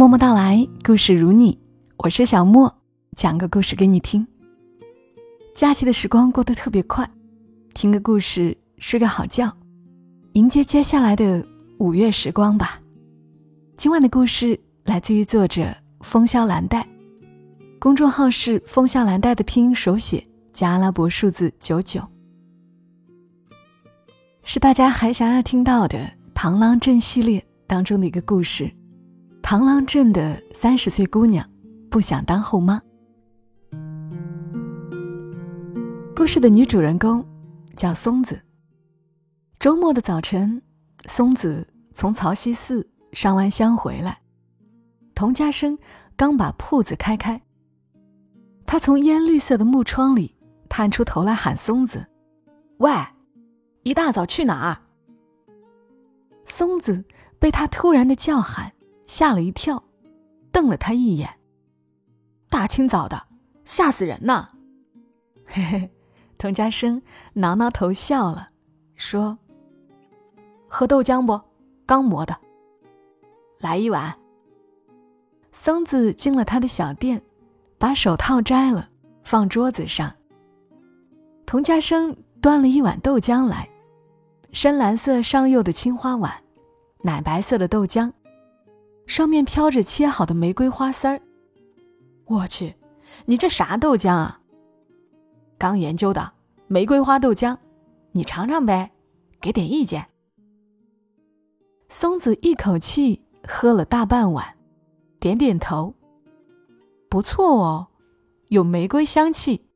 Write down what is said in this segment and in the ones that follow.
默默到来，故事如你，我是小莫，讲个故事给你听。假期的时光过得特别快，听个故事，睡个好觉，迎接接下来的五月时光吧。今晚的故事来自于作者风萧蓝带，公众号是风萧蓝带的拼音手写加阿拉伯数字九九，是大家还想要听到的《螳螂镇》系列当中的一个故事。螳螂镇的三十岁姑娘不想当后妈。故事的女主人公叫松子。周末的早晨，松子从曹溪寺上完香回来，童家生刚把铺子开开，他从烟绿色的木窗里探出头来喊松子：“喂，一大早去哪儿？”松子被他突然的叫喊。吓了一跳，瞪了他一眼。大清早的，吓死人呐！嘿嘿，童家生挠挠头笑了，说：“喝豆浆不？刚磨的。来一碗。”松子进了他的小店，把手套摘了，放桌子上。童家生端了一碗豆浆来，深蓝色上釉的青花碗，奶白色的豆浆。上面飘着切好的玫瑰花丝儿。我去，你这啥豆浆啊？刚研究的玫瑰花豆浆，你尝尝呗，给点意见。松子一口气喝了大半碗，点点头。不错哦，有玫瑰香气。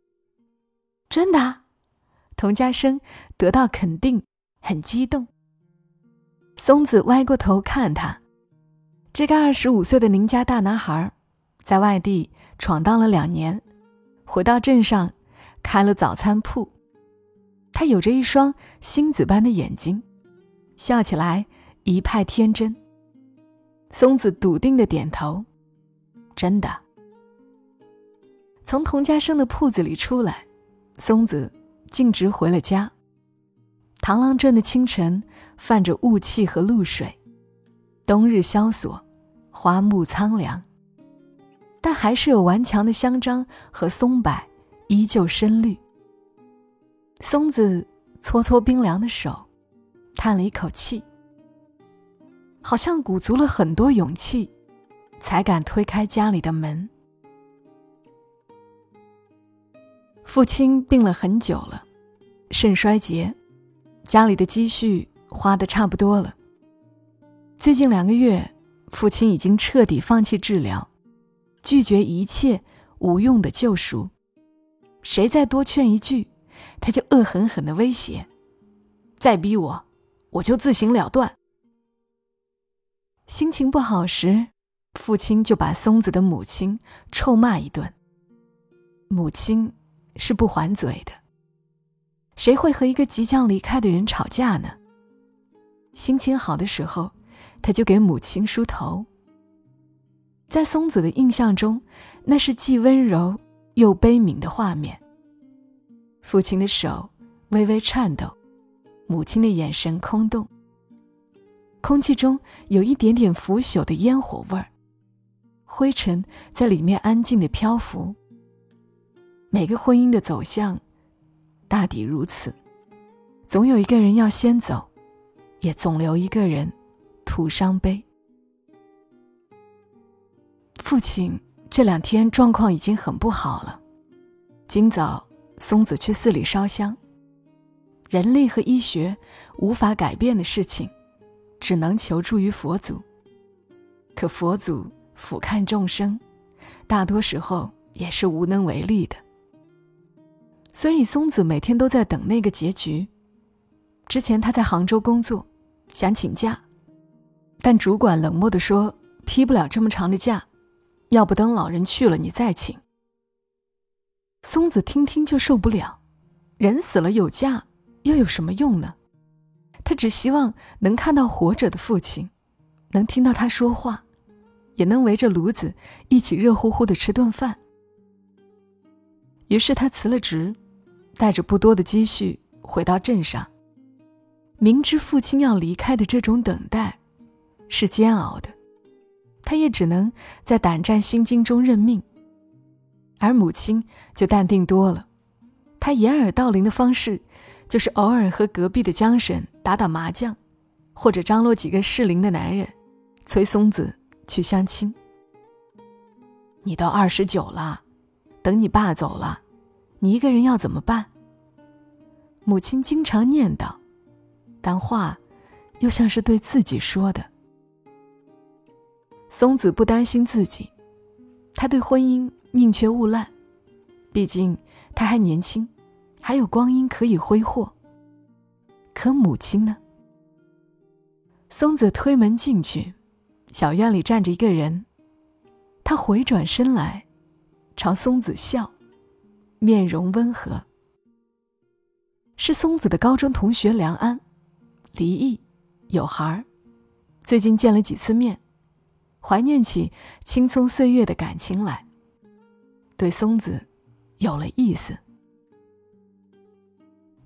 真的？童家生得到肯定，很激动。松子歪过头看他。这个二十五岁的邻家大男孩，在外地闯荡了两年，回到镇上，开了早餐铺。他有着一双星子般的眼睛，笑起来一派天真。松子笃定的点头：“真的。”从童家生的铺子里出来，松子径直回了家。螳螂镇的清晨泛着雾气和露水，冬日萧索。花木苍凉，但还是有顽强的香樟和松柏依旧深绿。松子搓搓冰凉的手，叹了一口气，好像鼓足了很多勇气，才敢推开家里的门。父亲病了很久了，肾衰竭，家里的积蓄花的差不多了。最近两个月。父亲已经彻底放弃治疗，拒绝一切无用的救赎。谁再多劝一句，他就恶狠狠的威胁：“再逼我，我就自行了断。”心情不好时，父亲就把松子的母亲臭骂一顿。母亲是不还嘴的。谁会和一个即将离开的人吵架呢？心情好的时候。他就给母亲梳头。在松子的印象中，那是既温柔又悲悯的画面。父亲的手微微颤抖，母亲的眼神空洞。空气中有一点点腐朽的烟火味儿，灰尘在里面安静的漂浮。每个婚姻的走向，大抵如此，总有一个人要先走，也总留一个人。徒伤悲。父亲这两天状况已经很不好了。今早松子去寺里烧香。人力和医学无法改变的事情，只能求助于佛祖。可佛祖俯瞰众生，大多时候也是无能为力的。所以松子每天都在等那个结局。之前他在杭州工作，想请假。但主管冷漠地说：“批不了这么长的假，要不等老人去了你再请。”松子听听就受不了，人死了有假又有什么用呢？他只希望能看到活着的父亲，能听到他说话，也能围着炉子一起热乎乎的吃顿饭。于是他辞了职，带着不多的积蓄回到镇上。明知父亲要离开的这种等待。是煎熬的，他也只能在胆战心惊中认命。而母亲就淡定多了，她掩耳盗铃的方式，就是偶尔和隔壁的江婶打打麻将，或者张罗几个适龄的男人，催松子去相亲。你都二十九了，等你爸走了，你一个人要怎么办？母亲经常念叨，但话又像是对自己说的。松子不担心自己，他对婚姻宁缺毋滥，毕竟他还年轻，还有光阴可以挥霍。可母亲呢？松子推门进去，小院里站着一个人，他回转身来，朝松子笑，面容温和。是松子的高中同学梁安，离异，有孩儿，最近见了几次面。怀念起青葱岁月的感情来，对松子有了意思。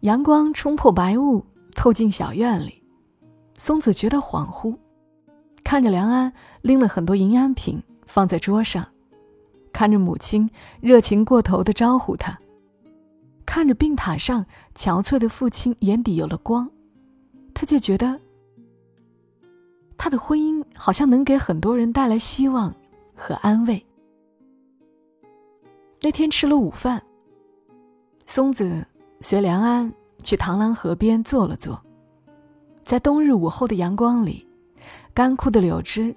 阳光冲破白雾，透进小院里，松子觉得恍惚，看着梁安拎了很多营养品放在桌上，看着母亲热情过头的招呼他，看着病榻上憔悴的父亲眼底有了光，他就觉得。他的婚姻好像能给很多人带来希望和安慰。那天吃了午饭，松子随梁安去螳螂河边坐了坐，在冬日午后的阳光里，干枯的柳枝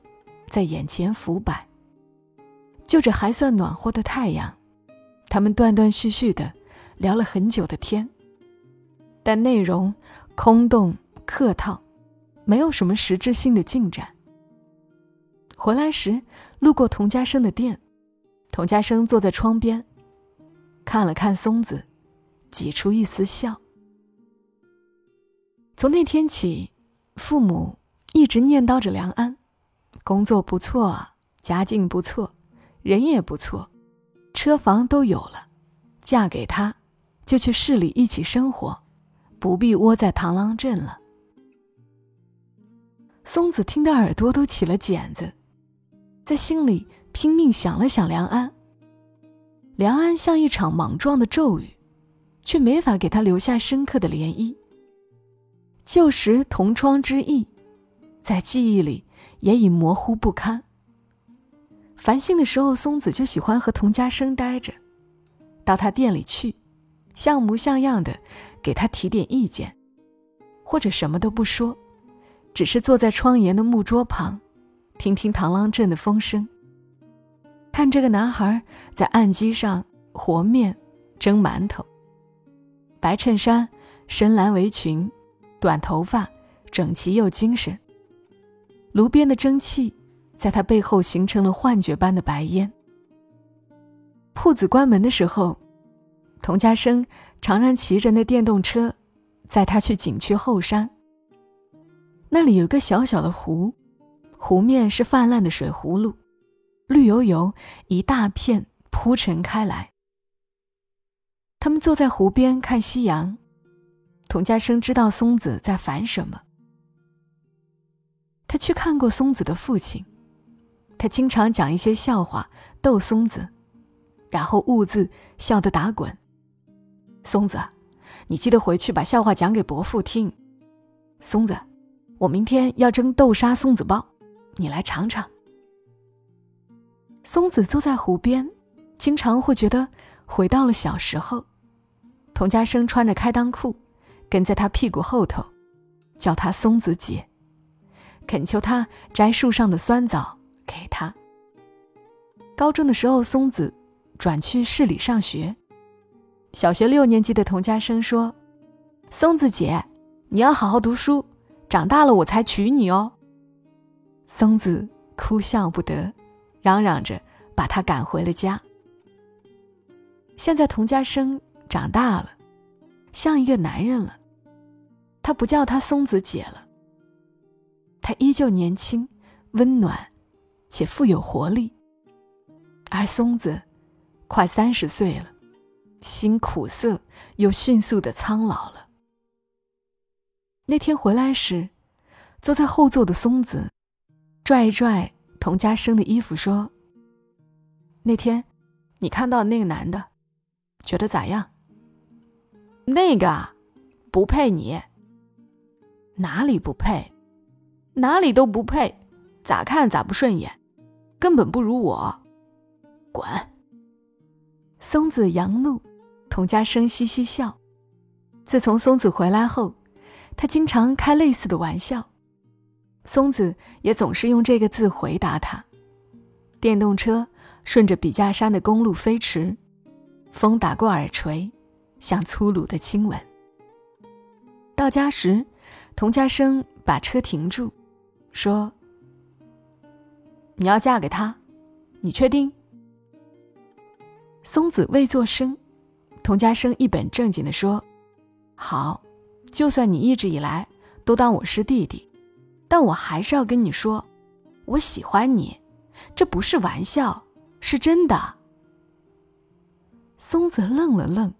在眼前浮摆。就着还算暖和的太阳，他们断断续续的聊了很久的天，但内容空洞客套。没有什么实质性的进展。回来时路过童家生的店，童家生坐在窗边，看了看松子，挤出一丝笑。从那天起，父母一直念叨着梁安，工作不错，家境不错，人也不错，车房都有了，嫁给他，就去市里一起生活，不必窝在螳螂镇了。松子听得耳朵都起了茧子，在心里拼命想了想梁安。梁安像一场莽撞的骤雨，却没法给他留下深刻的涟漪。旧时同窗之意，在记忆里也已模糊不堪。烦心的时候，松子就喜欢和童家生待着，到他店里去，像模像样的给他提点意见，或者什么都不说。只是坐在窗沿的木桌旁，听听螳螂镇的风声。看这个男孩在案几上和面、蒸馒头。白衬衫、深蓝围裙，短头发，整齐又精神。炉边的蒸汽在他背后形成了幻觉般的白烟。铺子关门的时候，童家生常常骑着那电动车，载他去景区后山。那里有个小小的湖，湖面是泛滥的水葫芦，绿油油一大片铺陈开来。他们坐在湖边看夕阳，童家生知道松子在烦什么。他去看过松子的父亲，他经常讲一些笑话逗松子，然后兀自笑得打滚。松子，你记得回去把笑话讲给伯父听。松子。我明天要蒸豆沙松子包，你来尝尝。松子坐在湖边，经常会觉得回到了小时候。童家生穿着开裆裤，跟在他屁股后头，叫他松子姐，恳求他摘树上的酸枣给他。高中的时候，松子转去市里上学。小学六年级的童家生说：“松子姐，你要好好读书。”长大了我才娶你哦。松子哭笑不得，嚷嚷着把他赶回了家。现在童家生长大了，像一个男人了，他不叫他松子姐了。他依旧年轻、温暖，且富有活力。而松子，快三十岁了，心苦涩又迅速的苍老了。那天回来时，坐在后座的松子，拽一拽童家生的衣服说：“那天你看到那个男的，觉得咋样？”那个啊，不配你。哪里不配？哪里都不配，咋看咋不顺眼，根本不如我。滚！松子扬怒，童家生嘻嘻笑。自从松子回来后，他经常开类似的玩笑。松子也总是用这个字回答他。电动车顺着笔架山的公路飞驰，风打过耳垂，像粗鲁的亲吻。到家时，童家生把车停住，说：“你要嫁给他，你确定？”松子未作声，童家生一本正经地说：“好，就算你一直以来都当我是弟弟。”但我还是要跟你说，我喜欢你，这不是玩笑，是真的。松子愣了愣，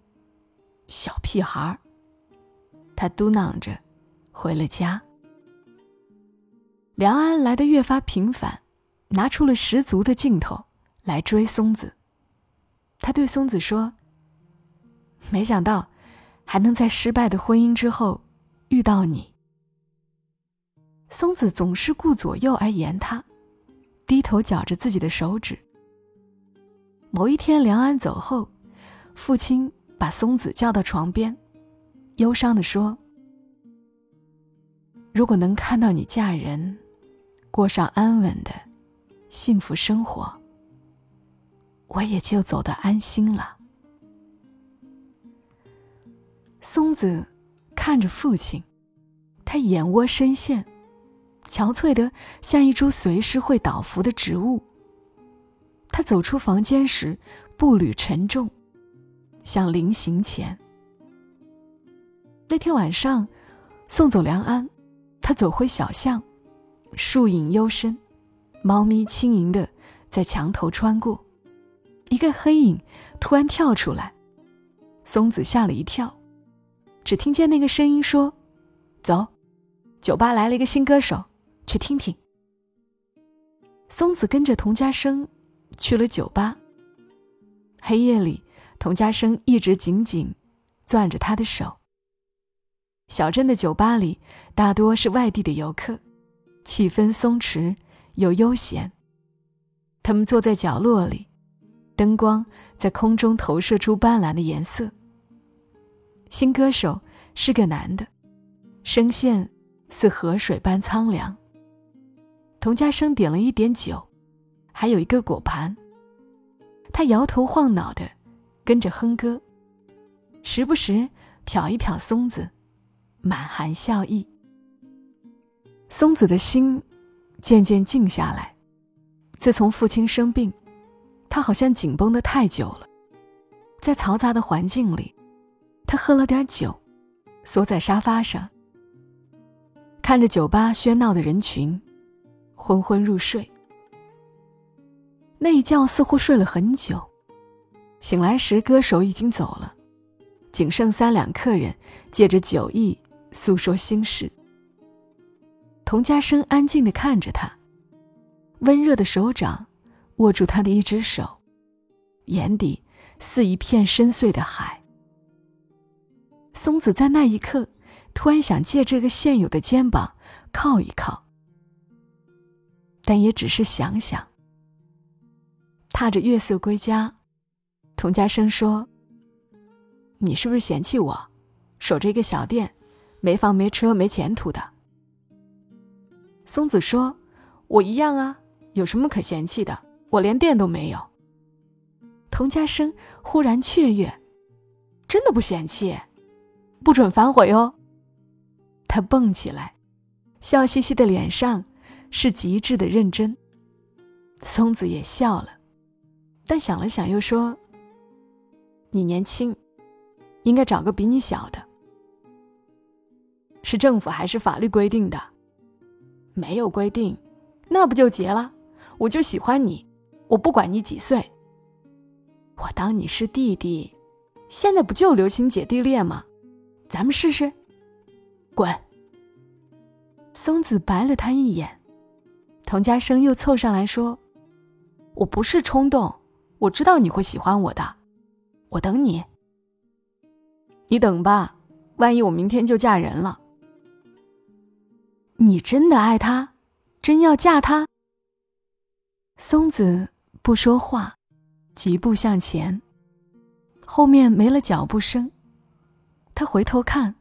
小屁孩儿，他嘟囔着，回了家。梁安来的越发频繁，拿出了十足的劲头来追松子。他对松子说：“没想到，还能在失败的婚姻之后遇到你。”松子总是顾左右而言他，低头绞着自己的手指。某一天，梁安走后，父亲把松子叫到床边，忧伤地说：“如果能看到你嫁人，过上安稳的幸福生活，我也就走得安心了。”松子看着父亲，他眼窝深陷。憔悴的像一株随时会倒伏的植物。他走出房间时，步履沉重，像临行前。那天晚上，送走梁安，他走回小巷，树影幽深，猫咪轻盈的在墙头穿过，一个黑影突然跳出来，松子吓了一跳，只听见那个声音说：“走，酒吧来了一个新歌手。”去听听。松子跟着童家生去了酒吧。黑夜里，童家生一直紧紧攥着他的手。小镇的酒吧里大多是外地的游客，气氛松弛又悠闲。他们坐在角落里，灯光在空中投射出斑斓的颜色。新歌手是个男的，声线似河水般苍凉。童家生点了一点酒，还有一个果盘。他摇头晃脑的，跟着哼歌，时不时瞟一瞟松子，满含笑意。松子的心渐渐静下来。自从父亲生病，他好像紧绷的太久了。在嘈杂的环境里，他喝了点酒，缩在沙发上，看着酒吧喧闹的人群。昏昏入睡，那一觉似乎睡了很久。醒来时，歌手已经走了，仅剩三两客人借着酒意诉说心事。童家生安静的看着他，温热的手掌握住他的一只手，眼底似一片深邃的海。松子在那一刻突然想借这个现有的肩膀靠一靠。但也只是想想。踏着月色归家，童家生说：“你是不是嫌弃我，守着一个小店，没房没车没前途的？”松子说：“我一样啊，有什么可嫌弃的？我连店都没有。”童家生忽然雀跃：“真的不嫌弃？不准反悔哦！”他蹦起来，笑嘻嘻的脸上。是极致的认真。松子也笑了，但想了想又说：“你年轻，应该找个比你小的。是政府还是法律规定的？没有规定，那不就结了？我就喜欢你，我不管你几岁。我当你是弟弟，现在不就流行姐弟恋吗？咱们试试。滚！”松子白了他一眼。童家生又凑上来说：“我不是冲动，我知道你会喜欢我的，我等你。你等吧，万一我明天就嫁人了。你真的爱他，真要嫁他？”松子不说话，疾步向前，后面没了脚步声。他回头看，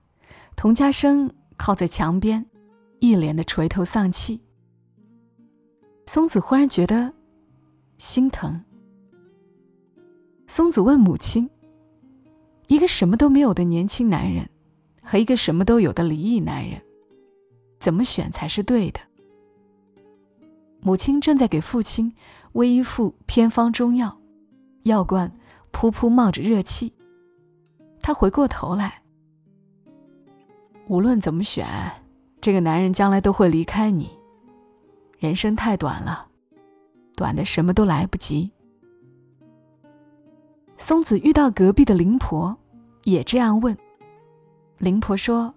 童家生靠在墙边，一脸的垂头丧气。松子忽然觉得心疼。松子问母亲：“一个什么都没有的年轻男人，和一个什么都有的离异男人，怎么选才是对的？”母亲正在给父亲喂一副偏方中药，药罐噗噗冒着热气。他回过头来：“无论怎么选，这个男人将来都会离开你。人生太短了，短的什么都来不及。”松子遇到隔壁的灵婆，也这样问。灵婆说：“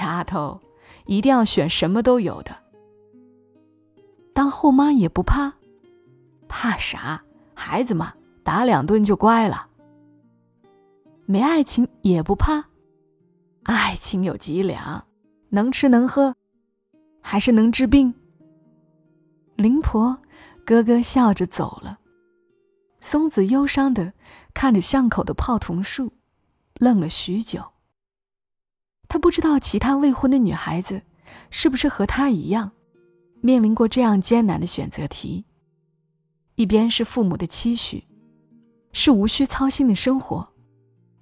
丫头，一定要选什么都有的。”当后妈也不怕，怕啥？孩子嘛，打两顿就乖了。没爱情也不怕，爱情有几两，能吃能喝，还是能治病。灵婆咯咯笑着走了，松子忧伤的看着巷口的泡桐树，愣了许久。她不知道其他未婚的女孩子是不是和她一样。面临过这样艰难的选择题，一边是父母的期许，是无需操心的生活；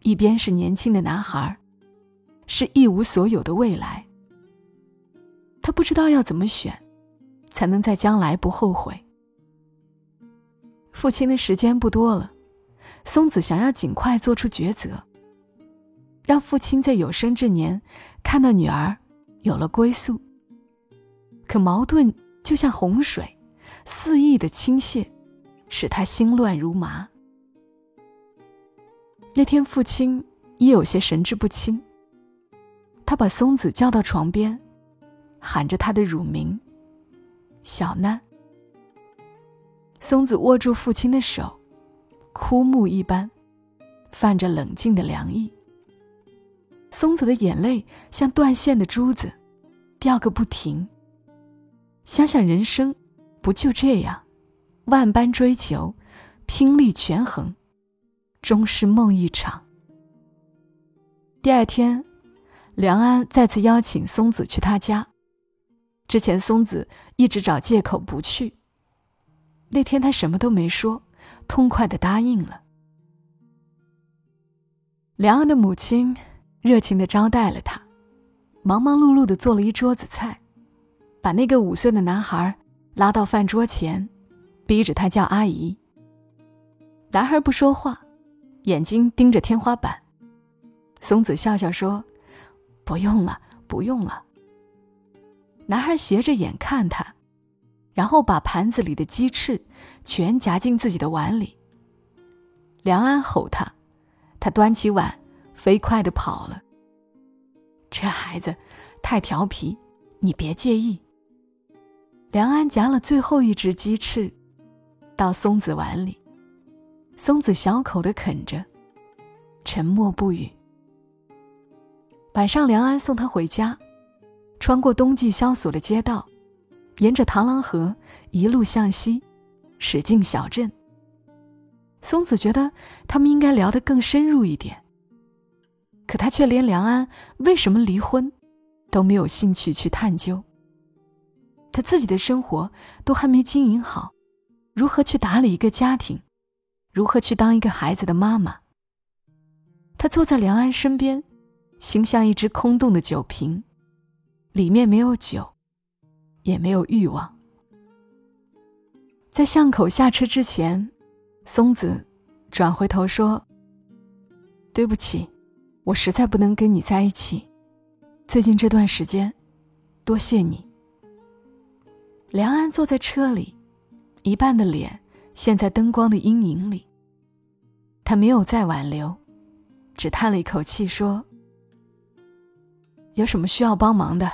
一边是年轻的男孩，是一无所有的未来。他不知道要怎么选，才能在将来不后悔。父亲的时间不多了，松子想要尽快做出抉择，让父亲在有生之年看到女儿有了归宿。可矛盾就像洪水，肆意的倾泻，使他心乱如麻。那天父亲已有些神志不清。他把松子叫到床边，喊着他的乳名“小囡”。松子握住父亲的手，枯木一般，泛着冷静的凉意。松子的眼泪像断线的珠子，掉个不停。想想人生，不就这样，万般追求，拼力权衡，终是梦一场。第二天，梁安再次邀请松子去他家。之前松子一直找借口不去，那天他什么都没说，痛快的答应了。梁安的母亲热情的招待了他，忙忙碌碌的做了一桌子菜。把那个五岁的男孩拉到饭桌前，逼着他叫阿姨。男孩不说话，眼睛盯着天花板。松子笑笑说：“不用了，不用了。”男孩斜着眼看他，然后把盘子里的鸡翅全夹进自己的碗里。梁安吼他，他端起碗飞快的跑了。这孩子太调皮，你别介意。梁安夹了最后一只鸡翅，到松子碗里。松子小口的啃着，沉默不语。晚上，梁安送他回家，穿过冬季萧索的街道，沿着螳螂河一路向西，驶进小镇。松子觉得他们应该聊得更深入一点，可他却连梁安为什么离婚，都没有兴趣去探究。他自己的生活都还没经营好，如何去打理一个家庭？如何去当一个孩子的妈妈？他坐在梁安身边，心像一只空洞的酒瓶，里面没有酒，也没有欲望。在巷口下车之前，松子转回头说：“对不起，我实在不能跟你在一起。最近这段时间，多谢你。”梁安坐在车里，一半的脸陷在灯光的阴影里。他没有再挽留，只叹了一口气说：“有什么需要帮忙的，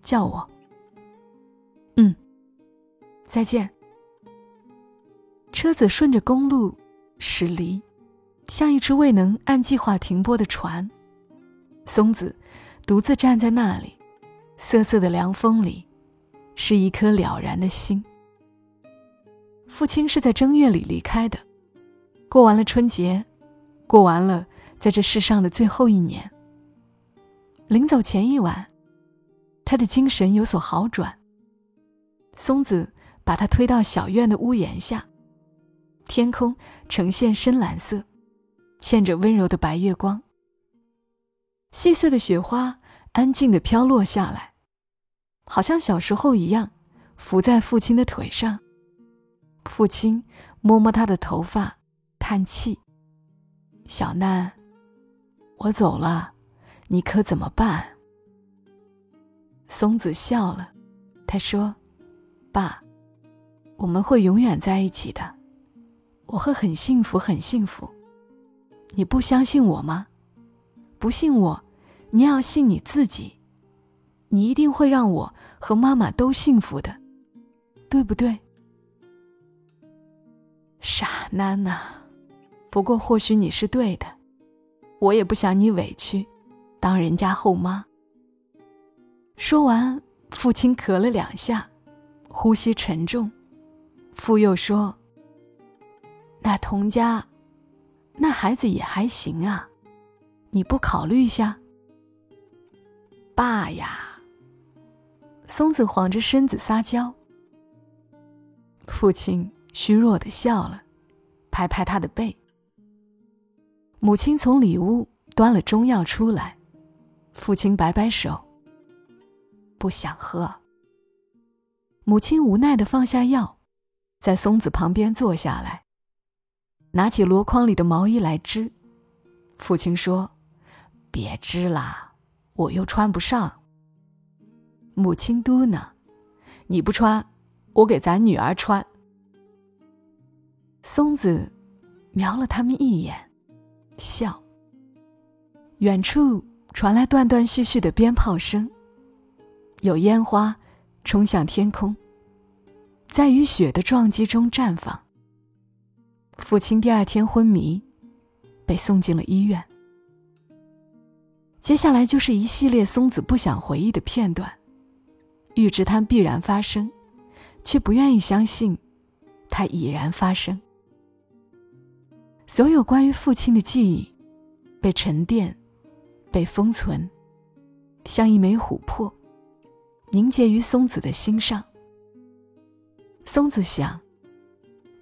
叫我。”嗯，再见。”车子顺着公路驶离，像一只未能按计划停泊的船。松子独自站在那里，瑟瑟的凉风里，是一颗了然的心。父亲是在正月里离开的，过完了春节，过完了在这世上的最后一年。临走前一晚，他的精神有所好转。松子把他推到小院的屋檐下，天空呈现深蓝色，嵌着温柔的白月光。细碎的雪花安静地飘落下来，好像小时候一样，伏在父亲的腿上。父亲摸摸他的头发，叹气：“小难，我走了，你可怎么办？”松子笑了，他说：“爸，我们会永远在一起的，我会很幸福，很幸福。你不相信我吗？不信我，你要信你自己。你一定会让我和妈妈都幸福的，对不对？”傻囡囡，不过或许你是对的，我也不想你委屈，当人家后妈。说完，父亲咳了两下，呼吸沉重，父又说：“那童家，那孩子也还行啊，你不考虑一下？”爸呀，松子晃着身子撒娇。父亲。虚弱的笑了，拍拍他的背。母亲从里屋端了中药出来，父亲摆摆手，不想喝。母亲无奈的放下药，在松子旁边坐下来，拿起箩筐里的毛衣来织。父亲说：“别织啦，我又穿不上。”母亲嘟囔：“你不穿，我给咱女儿穿。”松子瞄了他们一眼，笑。远处传来断断续续的鞭炮声，有烟花冲向天空，在雨雪的撞击中绽放。父亲第二天昏迷，被送进了医院。接下来就是一系列松子不想回忆的片段，预知它必然发生，却不愿意相信，它已然发生。所有关于父亲的记忆，被沉淀，被封存，像一枚琥珀，凝结于松子的心上。松子想，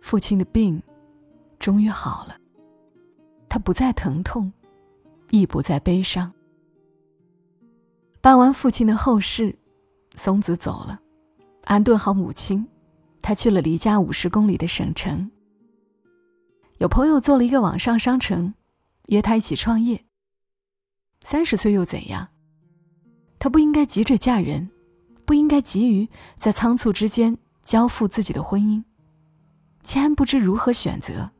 父亲的病终于好了，他不再疼痛，亦不再悲伤。办完父亲的后事，松子走了，安顿好母亲，他去了离家五十公里的省城。有朋友做了一个网上商城，约他一起创业。三十岁又怎样？她不应该急着嫁人，不应该急于在仓促之间交付自己的婚姻。既然不知如何选择，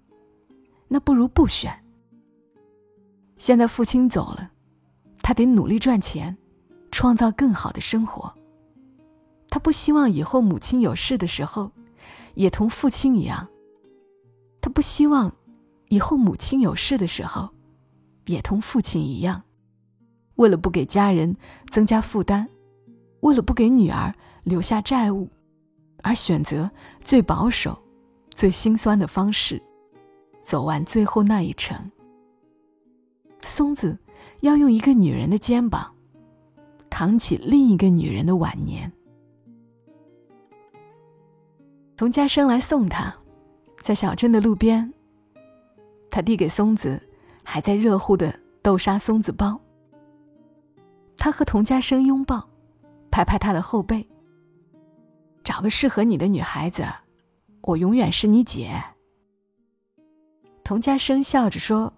那不如不选。现在父亲走了，他得努力赚钱，创造更好的生活。他不希望以后母亲有事的时候，也同父亲一样。他不希望，以后母亲有事的时候，也同父亲一样，为了不给家人增加负担，为了不给女儿留下债务，而选择最保守、最心酸的方式，走完最后那一程。松子要用一个女人的肩膀，扛起另一个女人的晚年。童家生来送他。在小镇的路边，他递给松子还在热乎的豆沙松子包。他和童家生拥抱，拍拍他的后背。找个适合你的女孩子，我永远是你姐。童家生笑着说：“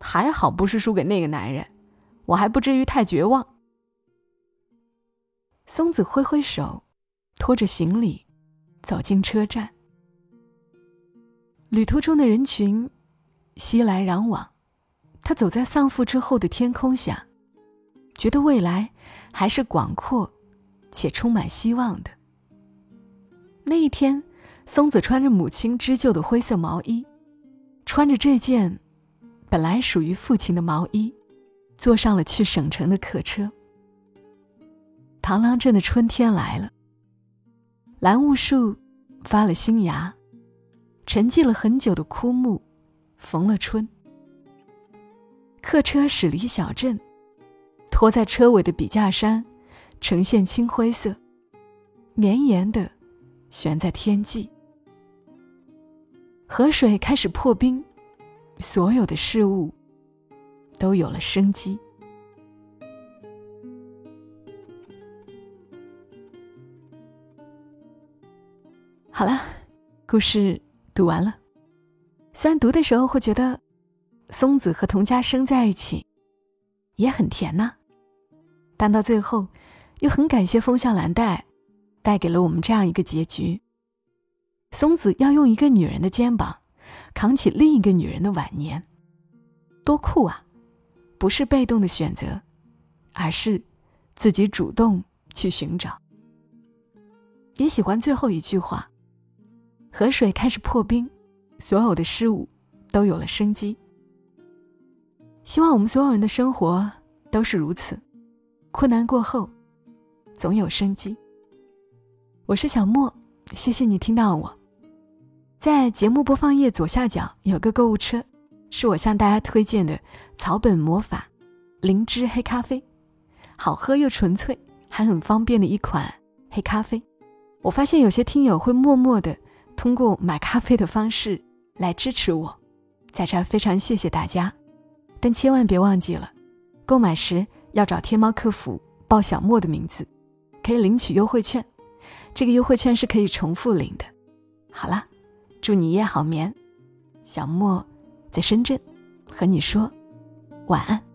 还好不是输给那个男人，我还不至于太绝望。”松子挥挥手，拖着行李走进车站。旅途中的人群熙来攘往，他走在丧父之后的天空下，觉得未来还是广阔且充满希望的。那一天，松子穿着母亲织就的灰色毛衣，穿着这件本来属于父亲的毛衣，坐上了去省城的客车。螳螂镇的春天来了，蓝雾树发了新芽，沉寂了很久的枯木逢了春。客车驶离小镇，拖在车尾的笔架山呈现青灰色，绵延的悬在天际。河水开始破冰，所有的事物都有了生机。好了，故事读完了。虽然读的时候会觉得松子和童家生在一起也很甜呐，但到最后又很感谢风向蓝带带给了我们这样一个结局：松子要用一个女人的肩膀扛起另一个女人的晚年，多酷啊！不是被动的选择，而是自己主动去寻找。也喜欢最后一句话。河水开始破冰，所有的事物都有了生机。希望我们所有人的生活都是如此，困难过后，总有生机。我是小莫，谢谢你听到我。在节目播放页左下角有个购物车，是我向大家推荐的草本魔法灵芝黑咖啡，好喝又纯粹，还很方便的一款黑咖啡。我发现有些听友会默默的。通过买咖啡的方式来支持我，在这儿非常谢谢大家，但千万别忘记了，购买时要找天猫客服报小莫的名字，可以领取优惠券，这个优惠券是可以重复领的。好啦，祝你夜好眠，小莫在深圳和你说晚安。